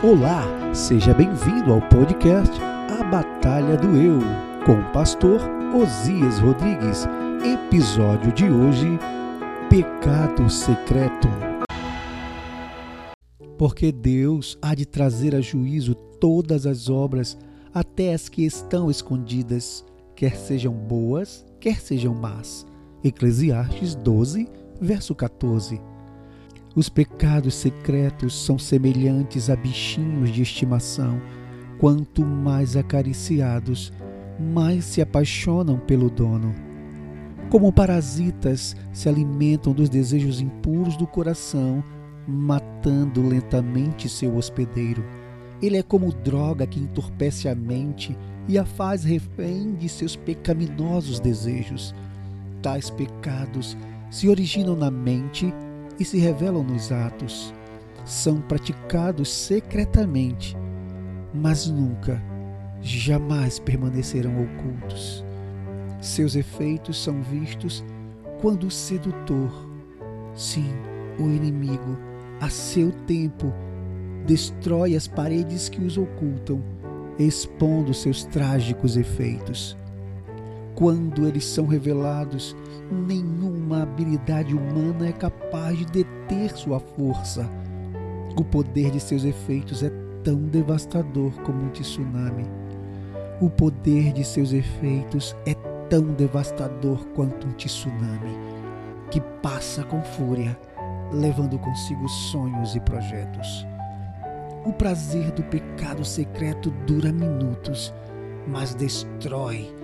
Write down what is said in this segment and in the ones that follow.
Olá, seja bem-vindo ao podcast A Batalha do Eu, com o pastor Osias Rodrigues. Episódio de hoje: Pecado Secreto. Porque Deus há de trazer a juízo todas as obras, até as que estão escondidas, quer sejam boas, quer sejam más. Eclesiastes 12, verso 14. Os pecados secretos são semelhantes a bichinhos de estimação. Quanto mais acariciados, mais se apaixonam pelo dono. Como parasitas, se alimentam dos desejos impuros do coração, matando lentamente seu hospedeiro. Ele é como droga que entorpece a mente e a faz refém de seus pecaminosos desejos. Tais pecados se originam na mente e se revelam nos atos. São praticados secretamente, mas nunca, jamais permanecerão ocultos. Seus efeitos são vistos quando o sedutor, sim, o inimigo, a seu tempo, destrói as paredes que os ocultam, expondo seus trágicos efeitos. Quando eles são revelados, nenhuma habilidade humana é capaz de deter sua força. O poder de seus efeitos é tão devastador como um tsunami. O poder de seus efeitos é tão devastador quanto um tsunami, que passa com fúria, levando consigo sonhos e projetos. O prazer do pecado secreto dura minutos, mas destrói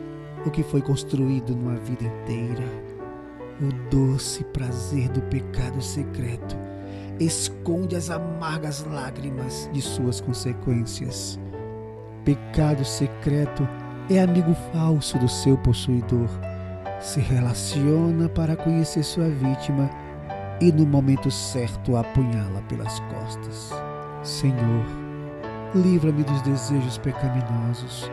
o que foi construído numa vida inteira. O doce prazer do pecado secreto esconde as amargas lágrimas de suas consequências. Pecado secreto é amigo falso do seu possuidor. Se relaciona para conhecer sua vítima e no momento certo apunhala pelas costas. Senhor, livra-me dos desejos pecaminosos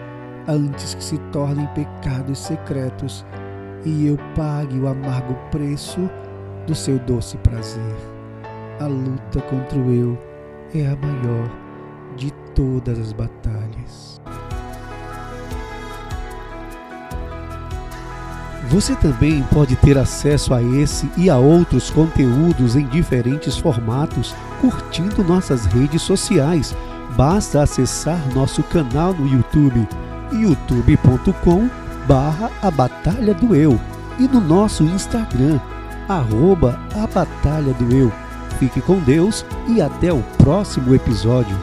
antes que se tornem pecados secretos e eu pague o amargo preço do seu doce prazer. A luta contra o eu é a maior de todas as batalhas. Você também pode ter acesso a esse e a outros conteúdos em diferentes formatos curtindo nossas redes sociais. Basta acessar nosso canal no YouTube youtube.com barra a Batalha do Eu e no nosso Instagram, arroba a Batalha do Eu. Fique com Deus e até o próximo episódio.